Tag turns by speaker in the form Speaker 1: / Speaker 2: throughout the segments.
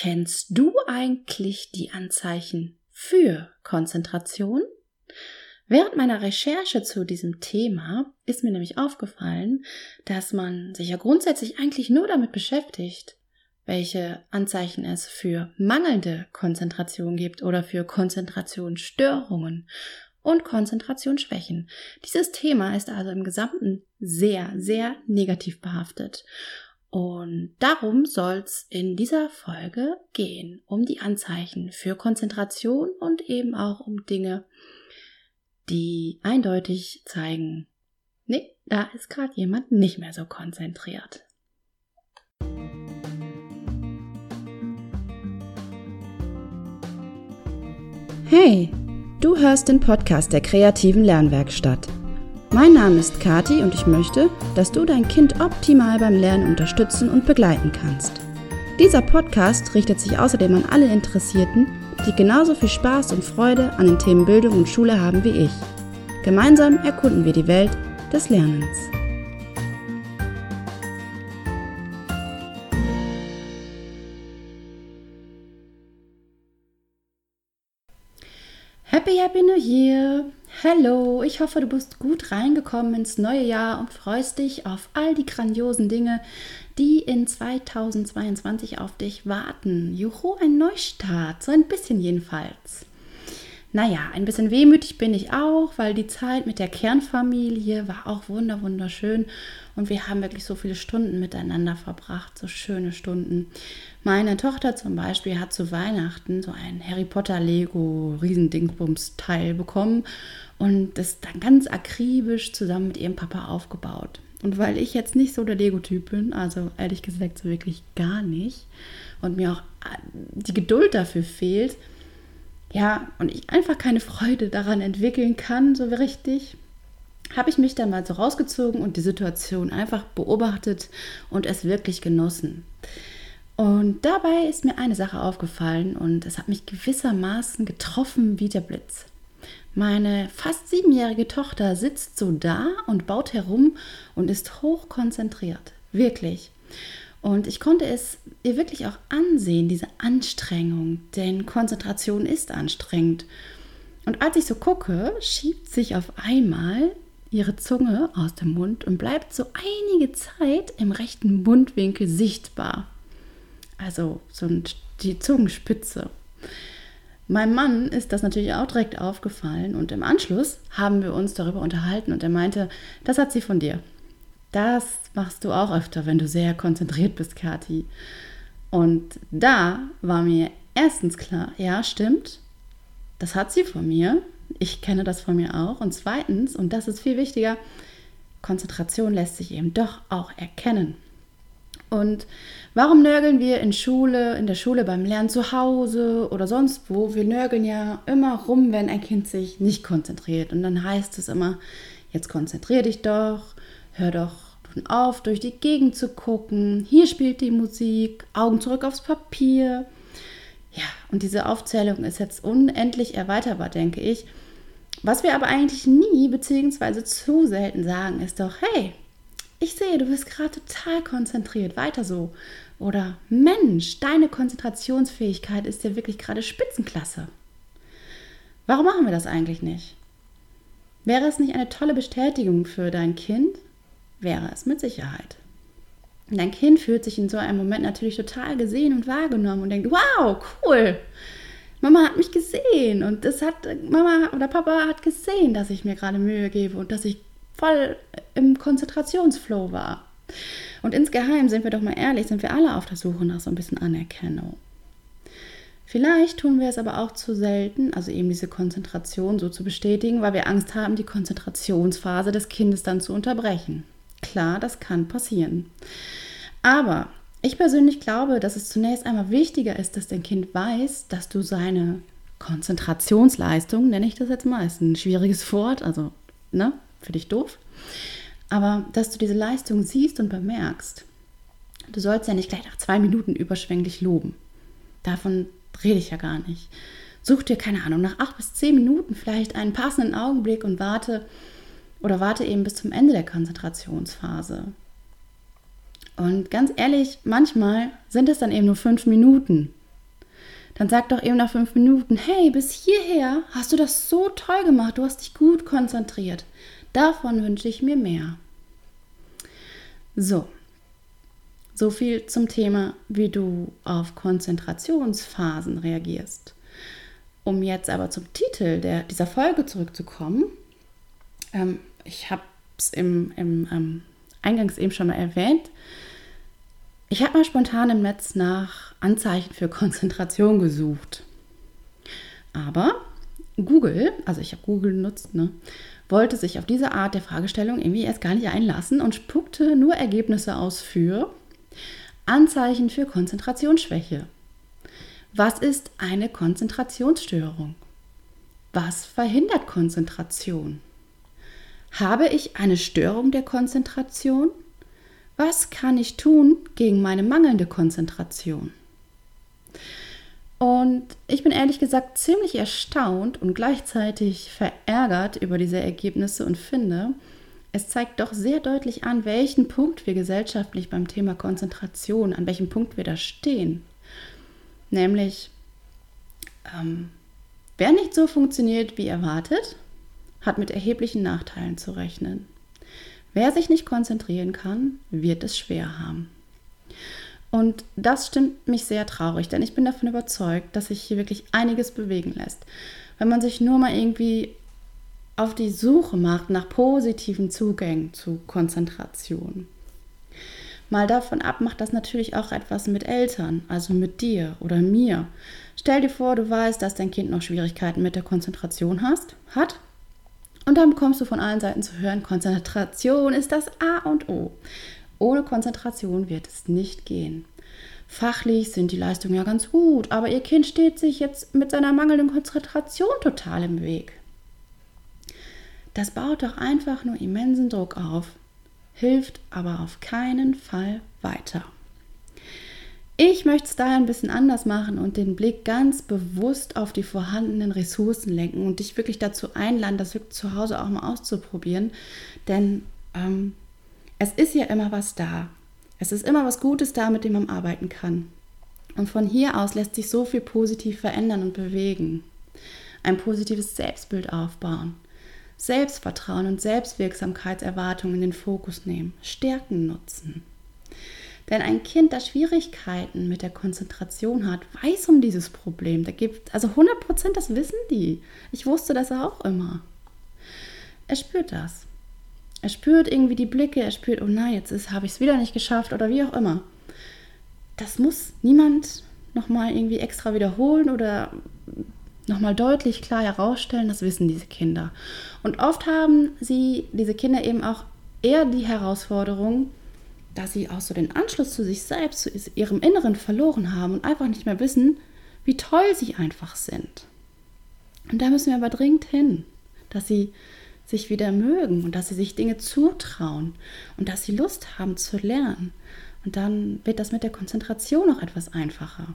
Speaker 1: Kennst du eigentlich die Anzeichen für Konzentration? Während meiner Recherche zu diesem Thema ist mir nämlich aufgefallen, dass man sich ja grundsätzlich eigentlich nur damit beschäftigt, welche Anzeichen es für mangelnde Konzentration gibt oder für Konzentrationsstörungen und Konzentrationsschwächen. Dieses Thema ist also im Gesamten sehr, sehr negativ behaftet. Und darum soll es in dieser Folge gehen, um die Anzeichen für Konzentration und eben auch um Dinge, die eindeutig zeigen, nee, da ist gerade jemand nicht mehr so konzentriert. Hey, du hörst den Podcast der kreativen Lernwerkstatt. Mein Name ist Kati und ich möchte, dass du dein Kind optimal beim Lernen unterstützen und begleiten kannst. Dieser Podcast richtet sich außerdem an alle Interessierten, die genauso viel Spaß und Freude an den Themen Bildung und Schule haben wie ich. Gemeinsam erkunden wir die Welt des Lernens. Happy Happy New Year! Hallo, ich hoffe, du bist gut reingekommen ins neue Jahr und freust dich auf all die grandiosen Dinge, die in 2022 auf dich warten. Juhu, ein Neustart, so ein bisschen jedenfalls. Naja, ein bisschen wehmütig bin ich auch, weil die Zeit mit der Kernfamilie war auch wunder wunderschön und wir haben wirklich so viele Stunden miteinander verbracht, so schöne Stunden. Meine Tochter zum Beispiel hat zu Weihnachten so ein Harry Potter Lego Riesendingsbums Teil bekommen und das dann ganz akribisch zusammen mit ihrem Papa aufgebaut. Und weil ich jetzt nicht so der Lego-Typ bin, also ehrlich gesagt so wirklich gar nicht, und mir auch äh, die Geduld dafür fehlt, ja, und ich einfach keine Freude daran entwickeln kann, so richtig, habe ich mich dann mal so rausgezogen und die Situation einfach beobachtet und es wirklich genossen. Und dabei ist mir eine Sache aufgefallen und es hat mich gewissermaßen getroffen wie der Blitz. Meine fast siebenjährige Tochter sitzt so da und baut herum und ist hoch konzentriert. Wirklich. Und ich konnte es ihr wirklich auch ansehen, diese Anstrengung, denn Konzentration ist anstrengend. Und als ich so gucke, schiebt sich auf einmal ihre Zunge aus dem Mund und bleibt so einige Zeit im rechten Mundwinkel sichtbar. Also so die Zungenspitze. Meinem Mann ist das natürlich auch direkt aufgefallen und im Anschluss haben wir uns darüber unterhalten und er meinte, das hat sie von dir. Das machst du auch öfter, wenn du sehr konzentriert bist, Kathi. Und da war mir erstens klar, ja, stimmt, das hat sie von mir. Ich kenne das von mir auch. Und zweitens, und das ist viel wichtiger, Konzentration lässt sich eben doch auch erkennen. Und warum nörgeln wir in Schule, in der Schule beim Lernen zu Hause oder sonst wo? Wir nörgeln ja immer rum, wenn ein Kind sich nicht konzentriert. Und dann heißt es immer, jetzt konzentrier dich doch, hör doch auf, durch die Gegend zu gucken. Hier spielt die Musik, Augen zurück aufs Papier. Ja, und diese Aufzählung ist jetzt unendlich erweiterbar, denke ich. Was wir aber eigentlich nie bzw. zu selten sagen, ist doch, hey, ich sehe, du bist gerade total konzentriert, weiter so. Oder Mensch, deine Konzentrationsfähigkeit ist ja wirklich gerade Spitzenklasse. Warum machen wir das eigentlich nicht? Wäre es nicht eine tolle Bestätigung für dein Kind? Wäre es mit Sicherheit. dein Kind fühlt sich in so einem Moment natürlich total gesehen und wahrgenommen und denkt, wow, cool. Mama hat mich gesehen und das hat Mama oder Papa hat gesehen, dass ich mir gerade Mühe gebe und dass ich voll im Konzentrationsflow war. Und insgeheim, sind wir doch mal ehrlich, sind wir alle auf der Suche nach so ein bisschen Anerkennung. Vielleicht tun wir es aber auch zu selten, also eben diese Konzentration so zu bestätigen, weil wir Angst haben, die Konzentrationsphase des Kindes dann zu unterbrechen. Klar, das kann passieren. Aber ich persönlich glaube, dass es zunächst einmal wichtiger ist, dass dein Kind weiß, dass du seine Konzentrationsleistung, nenne ich das jetzt mal, ist ein schwieriges Wort, also ne, für dich doof. Aber dass du diese Leistung siehst und bemerkst. Du sollst ja nicht gleich nach zwei Minuten überschwänglich loben. Davon rede ich ja gar nicht. Such dir, keine Ahnung, nach acht bis zehn Minuten vielleicht einen passenden Augenblick und warte oder warte eben bis zum Ende der Konzentrationsphase. Und ganz ehrlich, manchmal sind es dann eben nur fünf Minuten. dann sag doch eben nach fünf Minuten, hey, bis hierher hast du das so toll gemacht, du hast dich gut konzentriert. Davon wünsche ich mir mehr. So, so viel zum Thema, wie du auf Konzentrationsphasen reagierst. Um jetzt aber zum Titel der, dieser Folge zurückzukommen, ähm, ich habe es im, im ähm, Eingangs eben schon mal erwähnt, ich habe mal spontan im Netz nach Anzeichen für Konzentration gesucht. Aber Google, also ich habe Google genutzt, ne, wollte sich auf diese Art der Fragestellung irgendwie erst gar nicht einlassen und spuckte nur Ergebnisse aus für Anzeichen für Konzentrationsschwäche. Was ist eine Konzentrationsstörung? Was verhindert Konzentration? Habe ich eine Störung der Konzentration? Was kann ich tun gegen meine mangelnde Konzentration? Und ich bin ehrlich gesagt ziemlich erstaunt und gleichzeitig verärgert über diese Ergebnisse und finde, es zeigt doch sehr deutlich an, welchen Punkt wir gesellschaftlich beim Thema Konzentration, an welchem Punkt wir da stehen. Nämlich, ähm, wer nicht so funktioniert wie erwartet, hat mit erheblichen Nachteilen zu rechnen. Wer sich nicht konzentrieren kann, wird es schwer haben. Und das stimmt mich sehr traurig, denn ich bin davon überzeugt, dass sich hier wirklich einiges bewegen lässt. Wenn man sich nur mal irgendwie auf die Suche macht nach positiven Zugängen zu Konzentration. Mal davon ab macht das natürlich auch etwas mit Eltern, also mit dir oder mir. Stell dir vor, du weißt, dass dein Kind noch Schwierigkeiten mit der Konzentration hast, hat. Und dann bekommst du von allen Seiten zu hören, Konzentration ist das A und O. Ohne Konzentration wird es nicht gehen. Fachlich sind die Leistungen ja ganz gut, aber ihr Kind steht sich jetzt mit seiner mangelnden Konzentration total im Weg. Das baut doch einfach nur immensen Druck auf, hilft aber auf keinen Fall weiter. Ich möchte es daher ein bisschen anders machen und den Blick ganz bewusst auf die vorhandenen Ressourcen lenken und dich wirklich dazu einladen, das wirklich zu Hause auch mal auszuprobieren. Denn ähm, es ist ja immer was da. Es ist immer was Gutes da, mit dem man arbeiten kann. Und von hier aus lässt sich so viel positiv verändern und bewegen. Ein positives Selbstbild aufbauen. Selbstvertrauen und Selbstwirksamkeitserwartungen in den Fokus nehmen. Stärken nutzen. Denn ein Kind, das Schwierigkeiten mit der Konzentration hat, weiß um dieses Problem. Da gibt, also 100 Prozent, das wissen die. Ich wusste das auch immer. Er spürt das. Er spürt irgendwie die Blicke, er spürt, oh nein, jetzt habe ich es wieder nicht geschafft oder wie auch immer. Das muss niemand nochmal irgendwie extra wiederholen oder nochmal deutlich klar herausstellen, das wissen diese Kinder. Und oft haben sie, diese Kinder eben auch eher die Herausforderung, dass sie auch so den Anschluss zu sich selbst, zu ihrem Inneren verloren haben und einfach nicht mehr wissen, wie toll sie einfach sind. Und da müssen wir aber dringend hin, dass sie sich wieder mögen und dass sie sich Dinge zutrauen und dass sie Lust haben zu lernen. Und dann wird das mit der Konzentration noch etwas einfacher.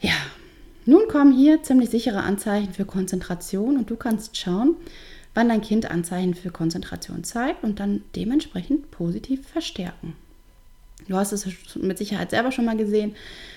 Speaker 1: Ja, nun kommen hier ziemlich sichere Anzeichen für Konzentration und du kannst schauen, wann dein Kind Anzeichen für Konzentration zeigt und dann dementsprechend positiv verstärken. Du hast es mit Sicherheit selber schon mal gesehen.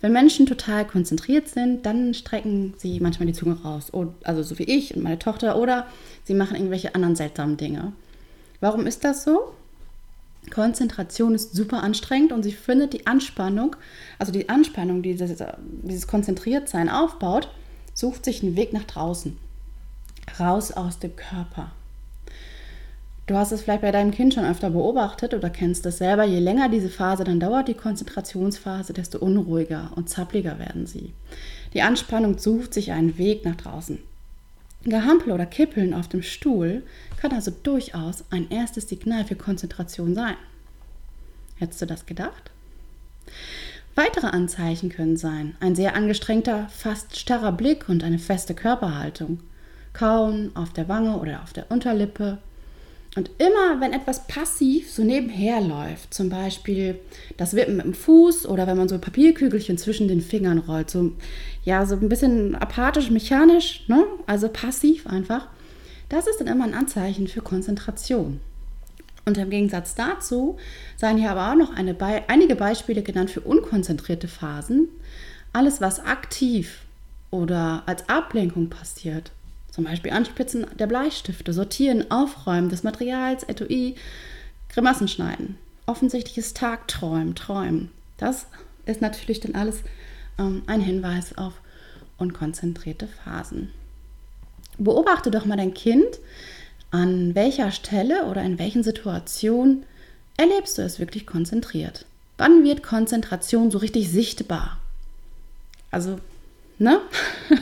Speaker 1: Wenn Menschen total konzentriert sind, dann strecken sie manchmal die Zunge raus. Also so wie ich und meine Tochter. Oder sie machen irgendwelche anderen seltsamen Dinge. Warum ist das so? Konzentration ist super anstrengend und sie findet die Anspannung, also die Anspannung, die dieses, dieses Konzentriertsein aufbaut, sucht sich einen Weg nach draußen. Raus aus dem Körper. Du hast es vielleicht bei deinem Kind schon öfter beobachtet oder kennst es selber. Je länger diese Phase dann dauert, die Konzentrationsphase, desto unruhiger und zappliger werden sie. Die Anspannung sucht sich einen Weg nach draußen. Gehampel oder Kippeln auf dem Stuhl kann also durchaus ein erstes Signal für Konzentration sein. Hättest du das gedacht? Weitere Anzeichen können sein ein sehr angestrengter, fast starrer Blick und eine feste Körperhaltung, Kauen auf der Wange oder auf der Unterlippe, und immer, wenn etwas passiv so nebenher läuft, zum Beispiel das Wippen mit dem Fuß oder wenn man so Papierkügelchen zwischen den Fingern rollt, so, ja, so ein bisschen apathisch, mechanisch, ne? also passiv einfach, das ist dann immer ein Anzeichen für Konzentration. Und im Gegensatz dazu seien hier aber auch noch eine einige Beispiele genannt für unkonzentrierte Phasen. Alles, was aktiv oder als Ablenkung passiert, zum Beispiel Anspitzen der Bleistifte, Sortieren, Aufräumen des Materials, Etui, Grimassen schneiden, offensichtliches Tagträumen, Träumen. Das ist natürlich dann alles ähm, ein Hinweis auf unkonzentrierte Phasen. Beobachte doch mal dein Kind, an welcher Stelle oder in welchen Situationen erlebst du es wirklich konzentriert. Wann wird Konzentration so richtig sichtbar? Also, ne?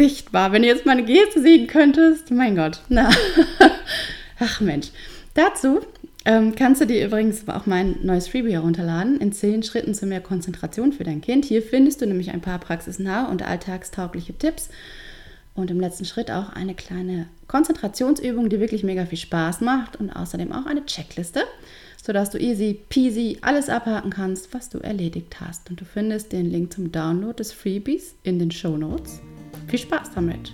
Speaker 1: sichtbar. Wenn du jetzt meine Geste sehen könntest, mein Gott. Na. Ach Mensch. Dazu ähm, kannst du dir übrigens auch mein neues Freebie herunterladen, in zehn Schritten zu mehr Konzentration für dein Kind. Hier findest du nämlich ein paar praxisnahe und alltagstaugliche Tipps und im letzten Schritt auch eine kleine Konzentrationsübung, die wirklich mega viel Spaß macht und außerdem auch eine Checkliste, sodass du easy peasy alles abhaken kannst, was du erledigt hast. Und du findest den Link zum Download des Freebies in den Show Notes. Viel Spaß damit!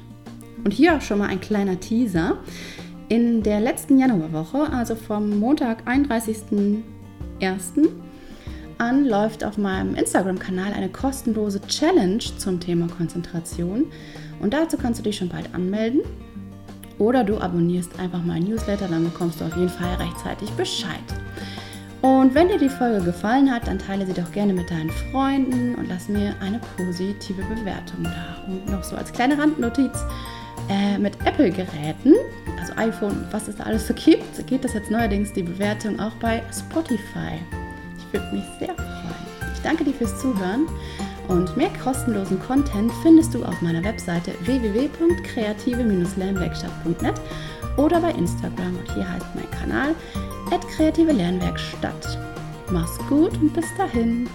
Speaker 1: Und hier auch schon mal ein kleiner Teaser. In der letzten Januarwoche, also vom Montag, 31.01. an, läuft auf meinem Instagram-Kanal eine kostenlose Challenge zum Thema Konzentration. Und dazu kannst du dich schon bald anmelden. Oder du abonnierst einfach mein Newsletter, dann bekommst du auf jeden Fall rechtzeitig Bescheid. Und wenn dir die Folge gefallen hat, dann teile sie doch gerne mit deinen Freunden und lass mir eine positive Bewertung da. Und noch so als kleine Randnotiz äh, mit Apple-Geräten, also iPhone, was es da alles so gibt, geht das jetzt neuerdings die Bewertung auch bei Spotify. Ich würde mich sehr freuen. Ich danke dir fürs Zuhören. Und mehr kostenlosen Content findest du auf meiner Webseite www.kreative-lernwerkstatt.net oder bei Instagram. Und hier heißt mein Kanal kreative Lernwerkstatt. Mach's gut und bis dahin.